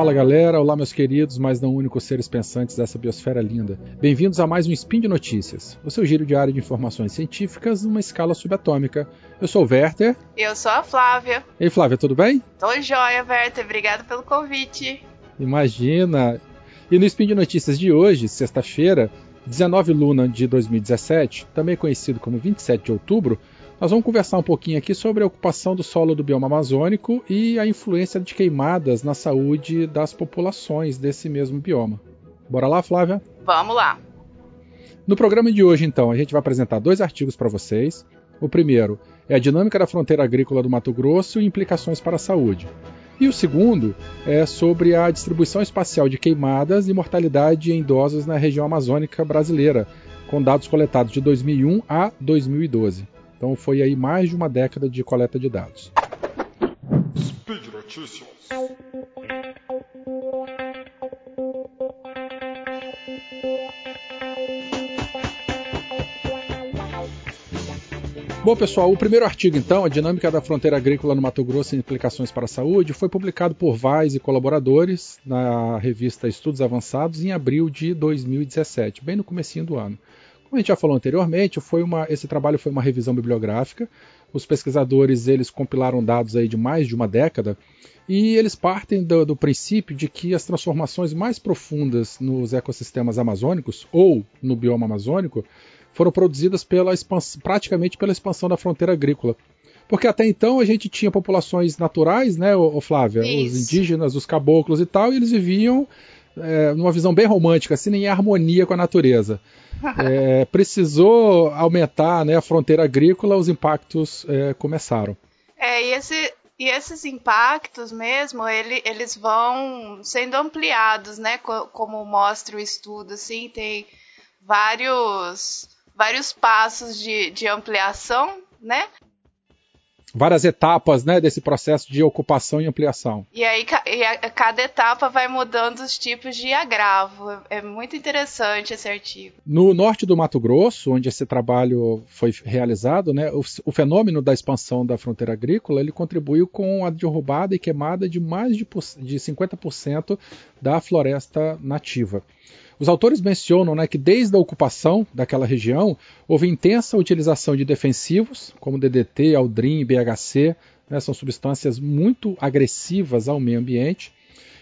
Fala galera, olá meus queridos, mas não únicos seres pensantes dessa biosfera linda. Bem-vindos a mais um Spin de Notícias, o seu giro diário de informações científicas numa escala subatômica. Eu sou o Werther. Eu sou a Flávia. Ei Flávia, tudo bem? Tô joia, Werther, obrigado pelo convite. Imagina! E no Spin de Notícias de hoje, sexta-feira, 19 Luna de 2017, também conhecido como 27 de outubro, nós vamos conversar um pouquinho aqui sobre a ocupação do solo do bioma amazônico e a influência de queimadas na saúde das populações desse mesmo bioma. Bora lá, Flávia? Vamos lá. No programa de hoje, então, a gente vai apresentar dois artigos para vocês. O primeiro é a dinâmica da fronteira agrícola do Mato Grosso e implicações para a saúde. E o segundo é sobre a distribuição espacial de queimadas e mortalidade em idosos na região amazônica brasileira, com dados coletados de 2001 a 2012. Então foi aí mais de uma década de coleta de dados. Speed Notícias. Bom, pessoal, o primeiro artigo, então, a dinâmica da fronteira agrícola no Mato Grosso e implicações para a saúde, foi publicado por Vaz e colaboradores na revista Estudos Avançados em abril de 2017, bem no comecinho do ano. Como a gente já falou anteriormente, foi uma, esse trabalho foi uma revisão bibliográfica. Os pesquisadores eles compilaram dados aí de mais de uma década e eles partem do, do princípio de que as transformações mais profundas nos ecossistemas amazônicos ou no bioma amazônico foram produzidas pela praticamente pela expansão da fronteira agrícola. Porque até então a gente tinha populações naturais, né, ô, Flávia? Isso. Os indígenas, os caboclos e tal, e eles viviam é, numa visão bem romântica, assim, em harmonia com a natureza. É, precisou aumentar né, a fronteira agrícola, os impactos é, começaram. É, e, esse, e esses impactos mesmo, ele, eles vão sendo ampliados, né? Como mostra o estudo, assim, tem vários, vários passos de, de ampliação, né? Várias etapas né, desse processo de ocupação e ampliação. E aí e a, cada etapa vai mudando os tipos de agravo. É muito interessante esse artigo. No norte do Mato Grosso, onde esse trabalho foi realizado, né, o, o fenômeno da expansão da fronteira agrícola ele contribuiu com a derrubada e queimada de mais de, de 50% da floresta nativa. Os autores mencionam né, que desde a ocupação daquela região houve intensa utilização de defensivos, como DDT, Aldrin, BHC, né, são substâncias muito agressivas ao meio ambiente.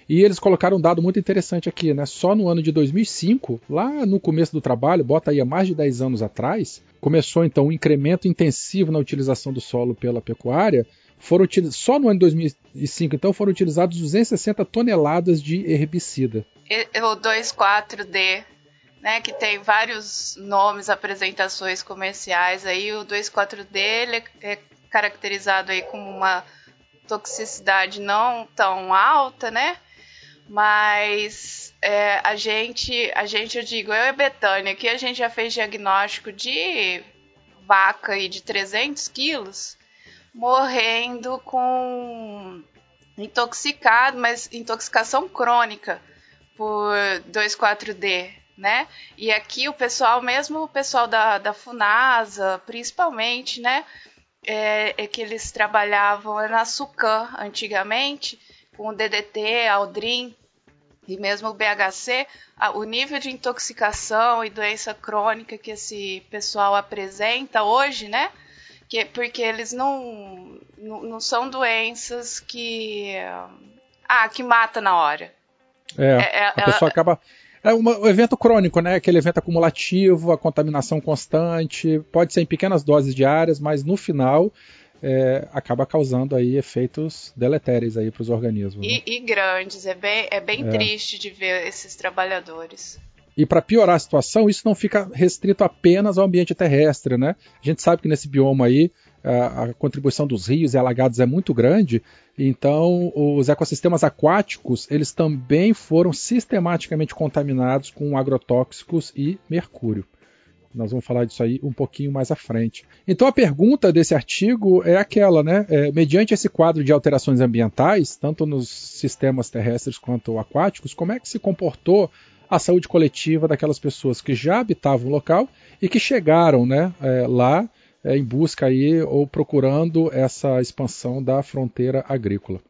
E eles colocaram um dado muito interessante aqui, né? Só no ano de 2005, lá no começo do trabalho, bota aí há mais de 10 anos atrás, começou então um incremento intensivo na utilização do solo pela pecuária. Foram só no ano de 2005, então, foram utilizados 260 toneladas de herbicida o 24D, né, que tem vários nomes, apresentações comerciais aí, o 24D ele é caracterizado aí como uma toxicidade não tão alta, né? Mas é, a gente, a gente, eu digo, eu e Betânia, aqui a gente já fez diagnóstico de vaca aí de 300 quilos morrendo com intoxicado, mas intoxicação crônica por 24D, né? E aqui o pessoal, mesmo o pessoal da, da Funasa, principalmente, né? É, é que eles trabalhavam na Sucan antigamente, com o DDT, Aldrin e mesmo o BHC, a, o nível de intoxicação e doença crônica que esse pessoal apresenta hoje, né? Que, porque eles não, não, não são doenças que. Ah, que mata na hora. É, é, é a pessoa acaba. É um evento crônico, né? Aquele evento acumulativo, a contaminação constante, pode ser em pequenas doses diárias, mas no final é, acaba causando aí efeitos deletérios aí para os organismos. E, né? e, grandes, é bem, é bem é. triste de ver esses trabalhadores. E para piorar a situação, isso não fica restrito apenas ao ambiente terrestre, né? A gente sabe que nesse bioma aí a, contribuição dos rios e alagados é muito grande, então os ecossistemas aquáticos eles também foram sistematicamente contaminados com agrotóxicos e mercúrio. Nós vamos falar disso aí um pouquinho mais à frente. Então a pergunta desse artigo é aquela, né? É, mediante esse quadro de alterações ambientais, tanto nos sistemas terrestres quanto aquáticos, como é que se comportou a saúde coletiva daquelas pessoas que já habitavam o local e que chegaram né, é, lá é, em busca aí ou procurando essa expansão da fronteira agrícola.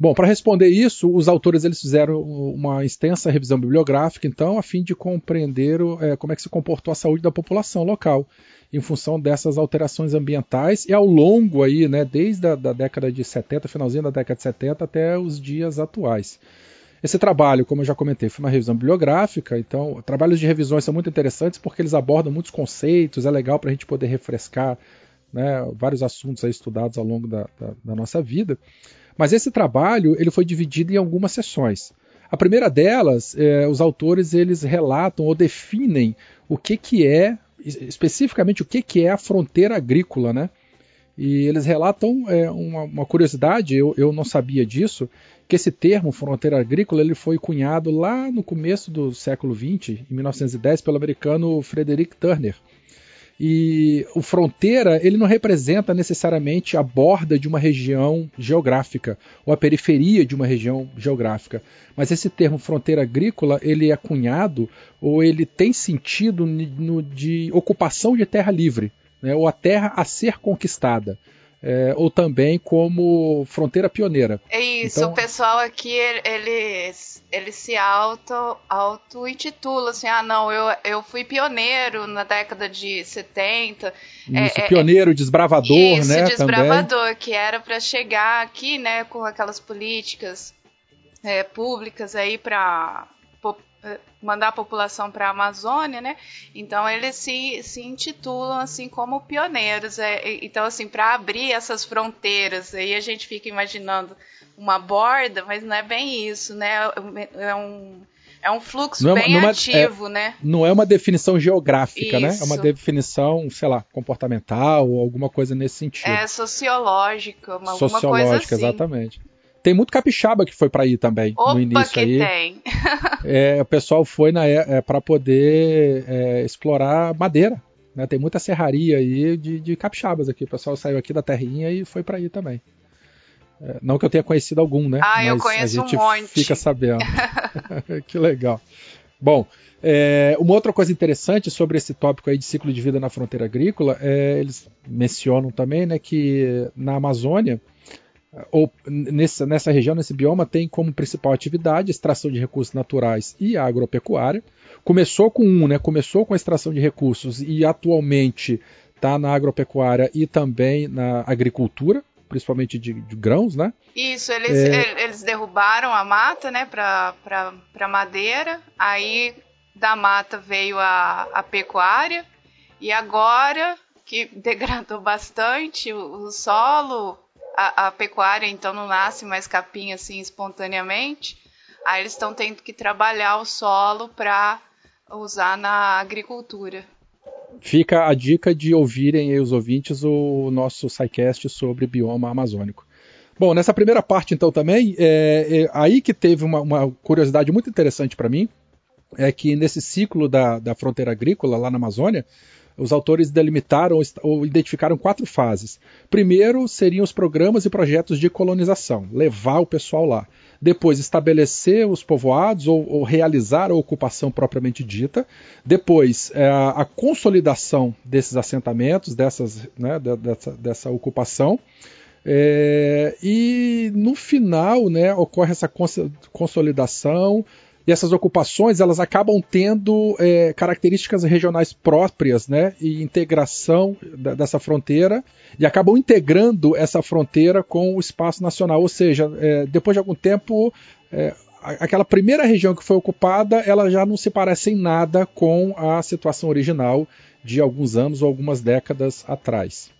Bom, para responder isso, os autores eles fizeram uma extensa revisão bibliográfica, então, a fim de compreender é, como é que se comportou a saúde da população local em função dessas alterações ambientais e ao longo aí, né, desde a da década de 70, finalzinho da década de 70 até os dias atuais. Esse trabalho, como eu já comentei, foi uma revisão bibliográfica, então trabalhos de revisões são muito interessantes porque eles abordam muitos conceitos, é legal para a gente poder refrescar né, vários assuntos estudados ao longo da, da, da nossa vida. Mas esse trabalho ele foi dividido em algumas sessões. A primeira delas, é, os autores eles relatam ou definem o que, que é, especificamente o que, que é a fronteira agrícola, né? E eles relatam é, uma, uma, curiosidade, eu, eu não sabia disso, que esse termo fronteira agrícola ele foi cunhado lá no começo do século XX, em 1910, pelo americano Frederick Turner. E o fronteira, ele não representa necessariamente a borda de uma região geográfica ou a periferia de uma região geográfica. Mas esse termo fronteira agrícola, ele é cunhado ou ele tem sentido no, de ocupação de terra livre, né, ou a terra a ser conquistada é, ou também como fronteira pioneira. É isso, então, o pessoal aqui, eles, eles se auto, auto intitulam assim, ah não, eu, eu fui pioneiro na década de 70. É, isso, é, pioneiro, desbravador, isso, né? desbravador, também. que era para chegar aqui, né, com aquelas políticas é, públicas aí para mandar a população para a Amazônia, né? Então eles se, se intitulam assim como pioneiros. É, então assim para abrir essas fronteiras, aí a gente fica imaginando uma borda, mas não é bem isso, né? É um é um fluxo não é bem é ativo, é, né? Não é uma definição geográfica, Isso. né? É uma definição, sei lá, comportamental ou alguma coisa nesse sentido. É sociológica, uma, sociológica, coisa assim. exatamente. Tem muito capixaba que foi para aí também Opa, no início que aí. Tem. é, o pessoal foi é, para poder é, explorar madeira. Né? Tem muita serraria aí de, de, capixabas aqui. O pessoal saiu aqui da terrinha e foi para aí também. É, não que eu tenha conhecido algum, né? Ah, Mas eu conheço a gente um monte. fica sabendo. que legal. Bom, é, uma outra coisa interessante sobre esse tópico aí de ciclo de vida na fronteira agrícola, é, eles mencionam também né, que na Amazônia ou nessa, nessa região, nesse bioma, tem como principal atividade extração de recursos naturais e agropecuária. Começou com um, né? Começou com a extração de recursos e atualmente está na agropecuária e também na agricultura, principalmente de, de grãos, né? Isso, eles, é... eles derrubaram a mata, né, para madeira, aí da mata veio a, a pecuária, e agora que degradou bastante o, o solo, a, a pecuária então não nasce mais capim assim espontaneamente, aí eles estão tendo que trabalhar o solo para usar na agricultura. Fica a dica de ouvirem aí os ouvintes o nosso SciCast sobre bioma amazônico. Bom, nessa primeira parte então também, é, é aí que teve uma, uma curiosidade muito interessante para mim, é que nesse ciclo da, da fronteira agrícola lá na Amazônia, os autores delimitaram ou identificaram quatro fases. Primeiro seriam os programas e projetos de colonização, levar o pessoal lá. Depois, estabelecer os povoados ou, ou realizar a ocupação propriamente dita. Depois, é, a consolidação desses assentamentos, dessas, né, dessa, dessa ocupação. É, e no final né, ocorre essa consolidação, e essas ocupações elas acabam tendo é, características regionais próprias, né, e integração dessa fronteira e acabam integrando essa fronteira com o espaço nacional, ou seja, é, depois de algum tempo é, aquela primeira região que foi ocupada, ela já não se parece em nada com a situação original de alguns anos ou algumas décadas atrás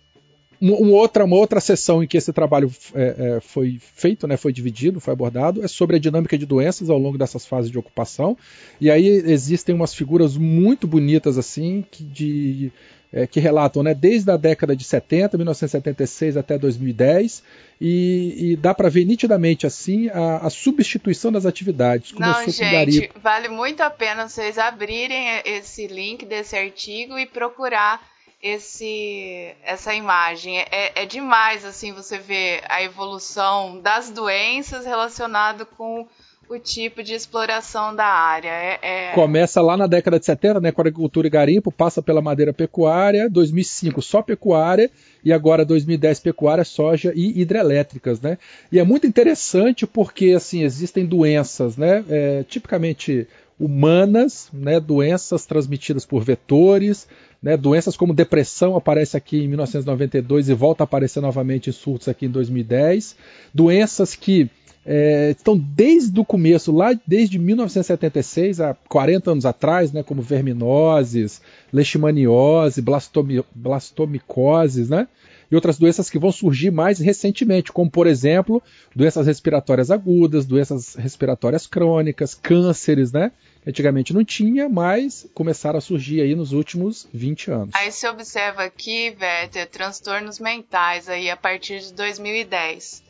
uma outra, uma outra sessão em que esse trabalho é, é, foi feito, né, foi dividido, foi abordado, é sobre a dinâmica de doenças ao longo dessas fases de ocupação. E aí existem umas figuras muito bonitas assim que, de, é, que relatam né, desde a década de 70, 1976 até 2010, e, e dá para ver nitidamente assim a, a, substituição das atividades. Começou Não, gente, vale muito a pena vocês abrirem esse link desse artigo e procurar esse essa imagem. É, é demais assim você ver a evolução das doenças relacionado com o tipo de exploração da área. É, é... Começa lá na década de 70, né, com agricultura e garimpo, passa pela madeira pecuária, 2005 só pecuária e agora 2010 pecuária, soja e hidrelétricas, né? E é muito interessante porque assim existem doenças, né, é, tipicamente humanas, né, doenças transmitidas por vetores, né, doenças como depressão aparece aqui em 1992 e volta a aparecer novamente em surtos aqui em 2010, doenças que é, estão desde o começo, lá desde 1976, há 40 anos atrás, né, como verminoses, leishmaniose, blastomi, blastomicoses, né, e outras doenças que vão surgir mais recentemente, como por exemplo, doenças respiratórias agudas, doenças respiratórias crônicas, cânceres, né, Antigamente não tinha, mas começaram a surgir aí nos últimos 20 anos. Aí se observa aqui, Werther, transtornos mentais aí a partir de 2010.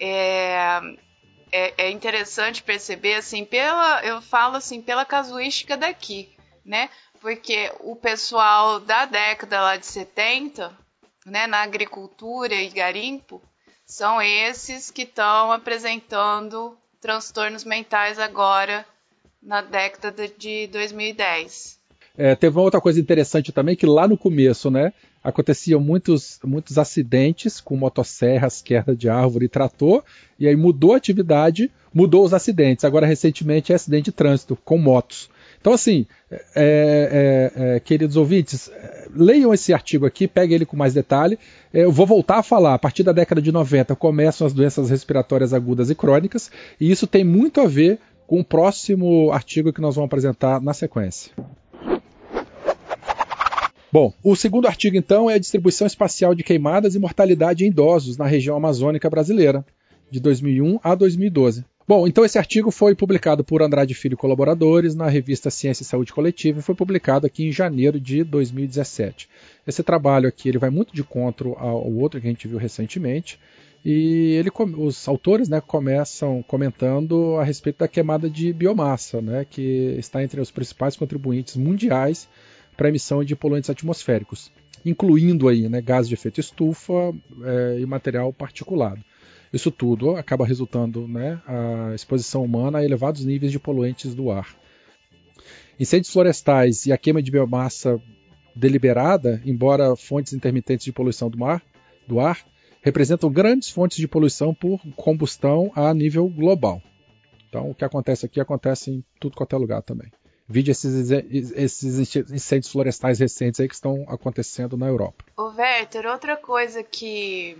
É, é, é, interessante perceber, assim, pela, eu falo assim, pela casuística daqui, né? Porque o pessoal da década lá de 70, né, na agricultura e garimpo, são esses que estão apresentando transtornos mentais agora na década de 2010. É, teve uma outra coisa interessante também que lá no começo, né, aconteciam muitos, muitos acidentes com motosserras, queda de árvore e trator, e aí mudou a atividade, mudou os acidentes. Agora, recentemente, é acidente de trânsito com motos. Então, assim, é, é, é, queridos ouvintes, leiam esse artigo aqui, peguem ele com mais detalhe. É, eu vou voltar a falar, a partir da década de 90 começam as doenças respiratórias agudas e crônicas, e isso tem muito a ver com o próximo artigo que nós vamos apresentar na sequência. Bom, o segundo artigo então é a distribuição espacial de queimadas e mortalidade em idosos na região amazônica brasileira, de 2001 a 2012. Bom, então esse artigo foi publicado por Andrade Filho e colaboradores na revista Ciência e Saúde Coletiva e foi publicado aqui em janeiro de 2017. Esse trabalho aqui ele vai muito de encontro ao outro que a gente viu recentemente, e ele, os autores né, começam comentando a respeito da queimada de biomassa, né, que está entre os principais contribuintes mundiais para a emissão de poluentes atmosféricos, incluindo aí né, gases de efeito estufa é, e material particulado. Isso tudo acaba resultando né, a exposição humana a elevados níveis de poluentes do ar. Incêndios florestais e a queima de biomassa deliberada, embora fontes intermitentes de poluição do, mar, do ar, representam grandes fontes de poluição por combustão a nível global. Então, o que acontece aqui acontece em tudo quanto é lugar também. Vide esses, esses incêndios florestais recentes aí que estão acontecendo na Europa. O Werther, outra coisa que,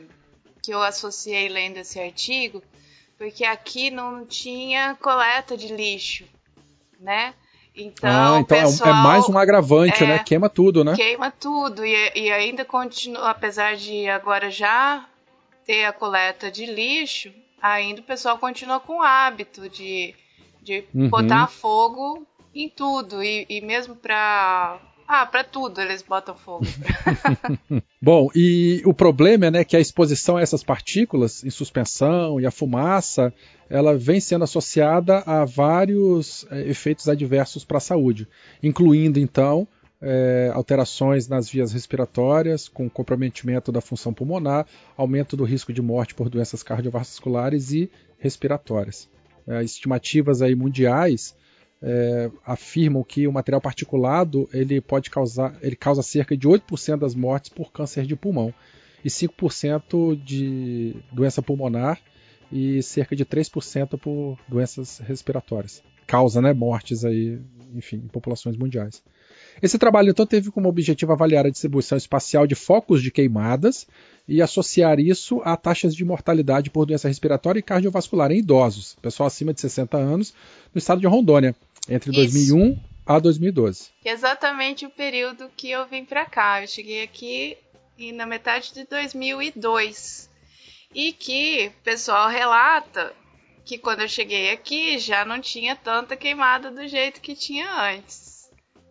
que eu associei lendo esse artigo, porque aqui não tinha coleta de lixo, né? Então, ah, então pessoal, é, mais um agravante, é, né? Queima tudo, né? Queima tudo. E, e ainda continua, apesar de agora já ter a coleta de lixo, ainda o pessoal continua com o hábito de, de uhum. botar fogo em tudo. E, e mesmo para ah, para tudo eles botam fogo. Bom, e o problema é né, que a exposição a essas partículas em suspensão e a fumaça, ela vem sendo associada a vários é, efeitos adversos para a saúde, incluindo então é, alterações nas vias respiratórias, com comprometimento da função pulmonar, aumento do risco de morte por doenças cardiovasculares e respiratórias. É, estimativas aí mundiais é, afirmam que o material particulado ele pode causar, ele causa cerca de 8% das mortes por câncer de pulmão e 5% de doença pulmonar e cerca de 3% por doenças respiratórias. Causa, né, mortes aí, enfim, em populações mundiais. Esse trabalho então teve como objetivo avaliar a distribuição espacial de focos de queimadas e associar isso a taxas de mortalidade por doença respiratória e cardiovascular em idosos, pessoal acima de 60 anos, no estado de Rondônia, entre isso. 2001 a 2012. Exatamente o período que eu vim para cá. Eu cheguei aqui na metade de 2002. E que o pessoal relata que quando eu cheguei aqui já não tinha tanta queimada do jeito que tinha antes.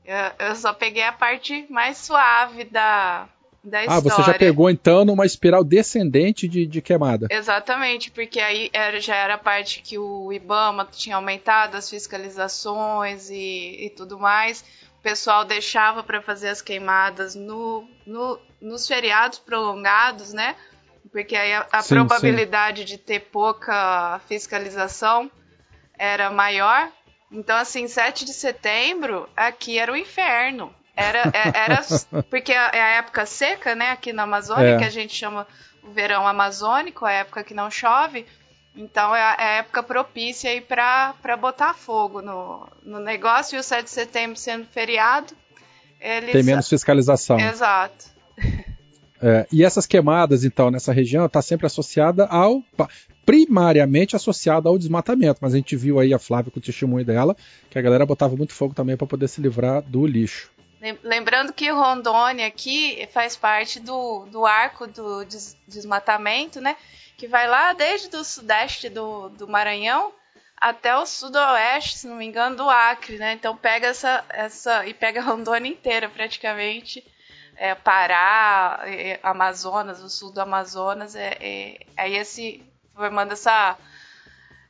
Eu, eu só peguei a parte mais suave da, da história. Ah, você já pegou então numa espiral descendente de, de queimada. Exatamente, porque aí era, já era a parte que o IBAMA tinha aumentado as fiscalizações e, e tudo mais. O pessoal deixava para fazer as queimadas no, no, nos feriados prolongados, né? Porque aí a, a sim, probabilidade sim. de ter pouca fiscalização era maior. Então, assim, 7 de setembro, aqui era o inferno. Era, é, era porque é a época seca, né, aqui na Amazônia, é. que a gente chama o verão amazônico, a época que não chove. Então é a, é a época propícia aí para botar fogo no, no negócio. E o 7 de setembro sendo feriado, eles... Tem menos fiscalização. Exato. É, e essas queimadas, então, nessa região, está sempre associada ao. primariamente associada ao desmatamento. Mas a gente viu aí a Flávia com o testemunho dela, que a galera botava muito fogo também para poder se livrar do lixo. Lembrando que Rondônia aqui faz parte do, do arco do des, desmatamento, né? Que vai lá desde o sudeste do, do Maranhão até o sudoeste, se não me engano, do Acre, né? Então pega essa, essa e pega Rondônia inteira praticamente é, Pará, é, Amazonas, o sul do Amazonas, é, é, é esse formando essa,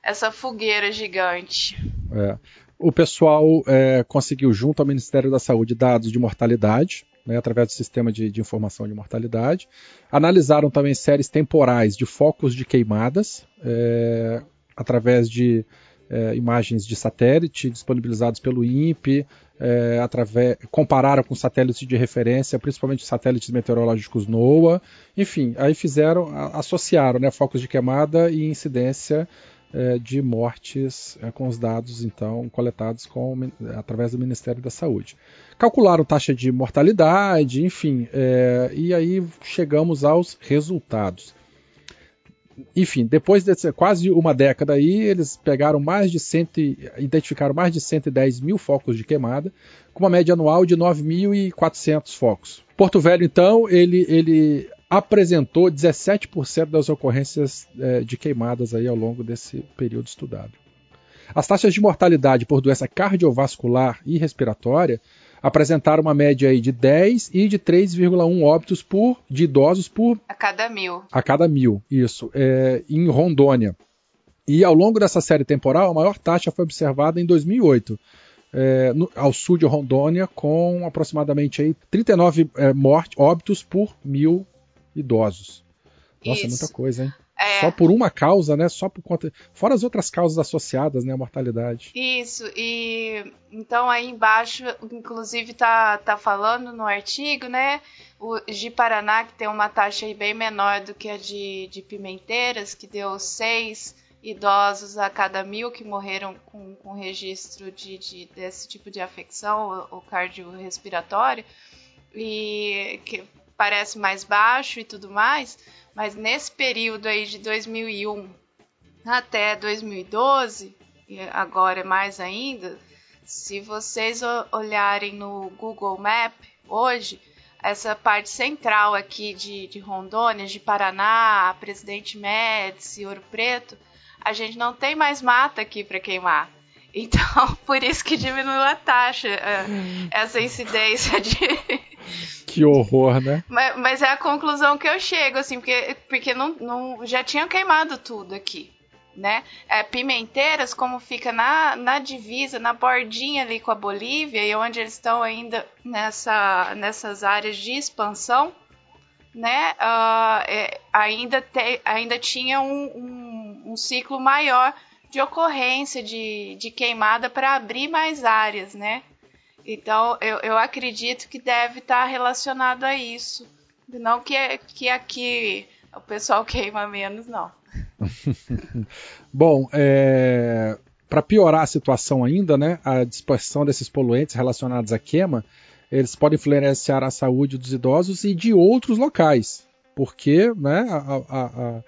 essa fogueira gigante. É. O pessoal é, conseguiu, junto ao Ministério da Saúde, dados de mortalidade, né, através do sistema de, de, informação de mortalidade. Analisaram também séries temporais de focos de queimadas, é, através de é, imagens de satélite disponibilizados pelo INPE, é, através, compararam com satélites de referência, principalmente satélites meteorológicos NOAA, enfim, aí fizeram, associaram né, focos de queimada e incidência é, de mortes é, com os dados então coletados com, através do Ministério da Saúde. Calcularam taxa de mortalidade, enfim, é, e aí chegamos aos resultados enfim, depois de quase uma década aí, eles pegaram mais de cento, identificaram mais de 110 mil focos de queimada, com uma média anual de 9.400 focos. Porto Velho, então, ele, ele apresentou 17% das ocorrências é, de queimadas aí ao longo desse período estudado. As taxas de mortalidade por doença cardiovascular e respiratória apresentaram uma média aí de 10 e de 3,1 óbitos por, de idosos por. A cada mil. A cada mil, isso. É, em Rondônia. E ao longo dessa série temporal, a maior taxa foi observada em 2008. É, no, ao sul de Rondônia, com aproximadamente aí 39 é, mortes, óbitos por mil idosos. Nossa, Isso. é muita coisa, hein? É. Só por uma causa, né? Só por conta. Fora as outras causas associadas, né? A mortalidade. Isso, e então aí embaixo, inclusive, tá, tá falando no artigo, né? O de Paraná, que tem uma taxa aí bem menor do que a de, de Pimenteiras, que deu seis idosos a cada mil que morreram com, com registro de, de, desse tipo de afecção, o, cardiorrespiratório, e que parece mais baixo e tudo mais. Mas nesse período aí de 2001 até 2012, e agora é mais ainda, se vocês olharem no Google Map hoje, essa parte central aqui de, de Rondônia, de Paraná, Presidente Médici, Ouro Preto, a gente não tem mais mata aqui para queimar. Então, por isso que diminuiu a taxa, é, essa incidência de, que horror, né? Mas, mas, é a conclusão que eu chego, assim, porque, porque não, não, já tinham queimado tudo aqui, né? É, Pimenteiras, como fica na, na divisa, na bordinha ali com a Bolívia, e onde eles estão ainda nessa, nessas áreas de expansão, né? Uh, é, ainda, te, ainda tinha um, um, um ciclo maior de ocorrência de, de queimada para abrir mais áreas, né? Então, eu, eu acredito que deve estar relacionado a isso. Não que, que aqui o pessoal queima menos, não. Bom, é, para piorar a situação ainda, né, a dispersão desses poluentes relacionados à queima, eles podem influenciar a saúde dos idosos e de outros locais, porque né, a, a, a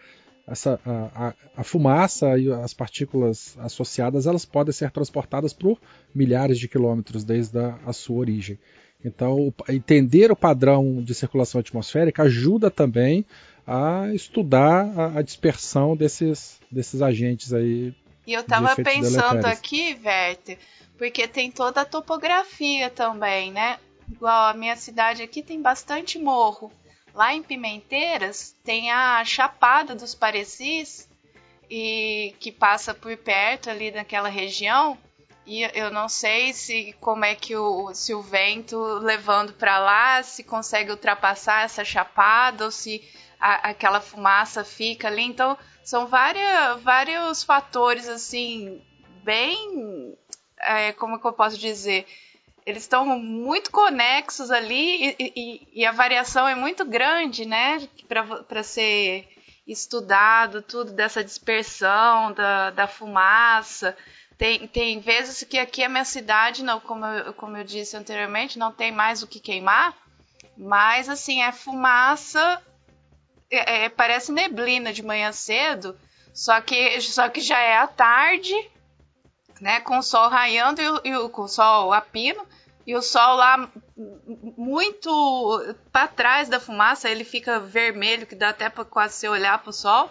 essa, a, a, a, fumaça e as partículas associadas elas podem ser transportadas por milhares de quilômetros desde a, a sua origem. Então, entender o padrão de circulação atmosférica ajuda também a estudar a, dispersão desses, desses agentes aí. E eu estava pensando aqui, Werther, porque tem toda a topografia também, né? Igual a minha cidade aqui tem bastante morro. Lá em Pimenteiras tem a Chapada dos Parecis, e que passa por perto ali naquela região. E eu não sei se como é que o se o vento levando para lá se consegue ultrapassar essa chapada ou se a, aquela fumaça fica ali. Então são várias, vários fatores assim bem. É, como que eu posso dizer? Eles estão muito conexos ali e, e, e, a variação é muito grande, né? Para ser estudado tudo dessa dispersão da, da fumaça. Tem, tem vezes que aqui a minha cidade, não, como, eu, como eu disse anteriormente, não tem mais o que queimar, mas assim, é fumaça, é, é, parece neblina de manhã cedo, só que, só que já é à tarde, né, com o sol raiando e, e com o sol a pino, e o sol lá muito para trás da fumaça, ele fica vermelho, que dá até para quase você olhar para o sol.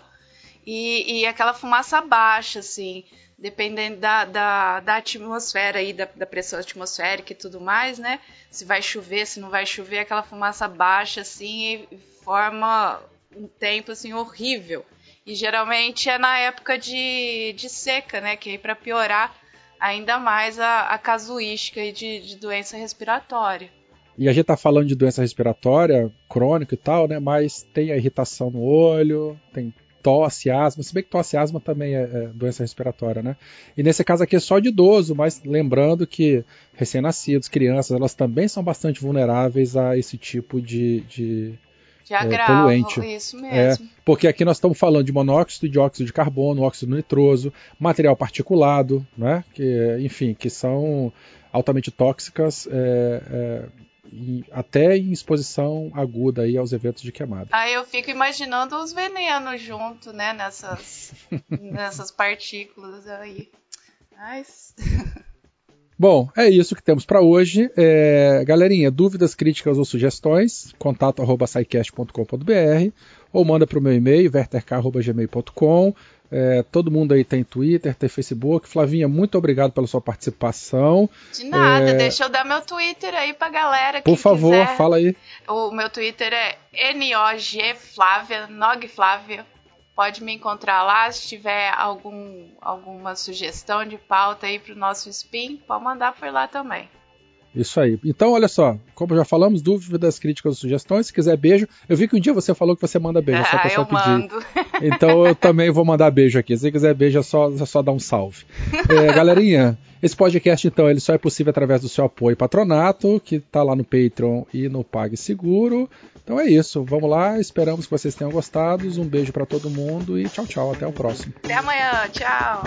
E, e, aquela fumaça baixa, assim, dependendo da, da, da atmosfera aí, da, da, pressão atmosférica e tudo mais, né? Se vai chover, se não vai chover, aquela fumaça baixa, assim, e forma um tempo, assim, horrível. E geralmente é na época de, de seca, né? Que aí para piorar ainda mais a, a casuística de, de doença respiratória. E a gente tá falando de doença respiratória crônica e tal, né? Mas tem a irritação no olho, tem tosse, asma, se bem que tosse e asma também é, é, doença respiratória, né? E nesse caso aqui é só de idoso, mas lembrando que recém-nascidos, crianças, elas também são bastante vulneráveis a esse tipo de, de, de agravo, é, poluente. Isso mesmo. É, porque aqui nós estamos falando de monóxido de óxido de carbono, óxido nitroso, material particulado, né? Que, enfim, que são altamente tóxicas é, é, até em exposição aguda aí aos eventos de queimada. Aí eu fico imaginando os venenos junto, né? Nessas, nessas partículas aí. Mas... Bom, é isso que temos para hoje. É, galerinha, dúvidas, críticas ou sugestões, contato arroba ou manda para o meu e-mail, verterk.gmail.com. É, todo mundo aí tem Twitter, tem Facebook. Flavinha, muito obrigado pela sua participação. De nada, é... deixa eu dar meu Twitter aí pra galera. Por favor, quiser. fala aí. O meu Twitter é NOG Flávia, Nog Flávia. Pode me encontrar lá. Se tiver algum, alguma sugestão de pauta aí pro nosso spin, pode mandar por lá também. Isso aí. Então, olha só, como já falamos, dúvidas, críticas, sugestões. Se quiser beijo, eu vi que um dia você falou que você manda beijo, é só só pedir. Mando. Então eu também vou mandar beijo aqui. Se quiser beijo, é só, é só dar um salve. É, galerinha, esse podcast, então, ele só é possível através do seu apoio patronato, que está lá no Patreon e no PagSeguro. Então é isso. Vamos lá, esperamos que vocês tenham gostado. Um beijo para todo mundo e tchau, tchau. Até o próximo. Até amanhã. Tchau.